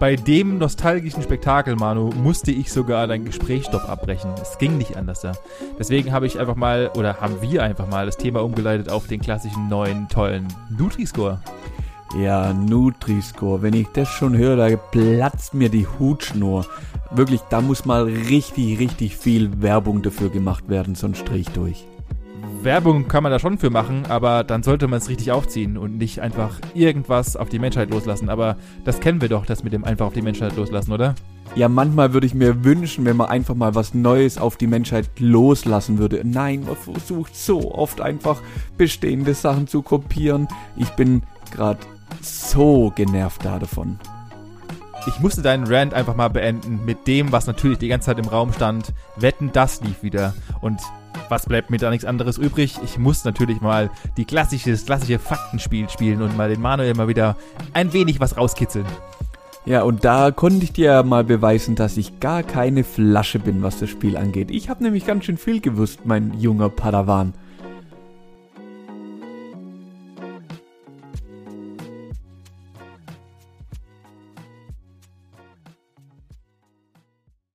Bei dem nostalgischen Spektakel, Manu, musste ich sogar deinen Gesprächsstoff abbrechen. Es ging nicht anders da. Deswegen habe ich einfach mal, oder haben wir einfach mal das Thema umgeleitet auf den klassischen neuen, tollen Nutri-Score. Ja, Nutri-Score. Wenn ich das schon höre, da platzt mir die Hutschnur. Wirklich, da muss mal richtig, richtig viel Werbung dafür gemacht werden, sonst drehe ich durch. Werbung kann man da schon für machen, aber dann sollte man es richtig aufziehen und nicht einfach irgendwas auf die Menschheit loslassen. Aber das kennen wir doch, das mit dem einfach auf die Menschheit loslassen, oder? Ja, manchmal würde ich mir wünschen, wenn man einfach mal was Neues auf die Menschheit loslassen würde. Nein, man versucht so oft einfach bestehende Sachen zu kopieren. Ich bin gerade so genervt da davon. Ich musste deinen Rant einfach mal beenden mit dem, was natürlich die ganze Zeit im Raum stand. Wetten, das lief wieder. Und was bleibt mir da nichts anderes übrig? Ich muss natürlich mal die klassische, das klassische Faktenspiel spielen und mal den Manuel mal wieder ein wenig was rauskitzeln. Ja, und da konnte ich dir ja mal beweisen, dass ich gar keine Flasche bin, was das Spiel angeht. Ich habe nämlich ganz schön viel gewusst, mein junger Padawan.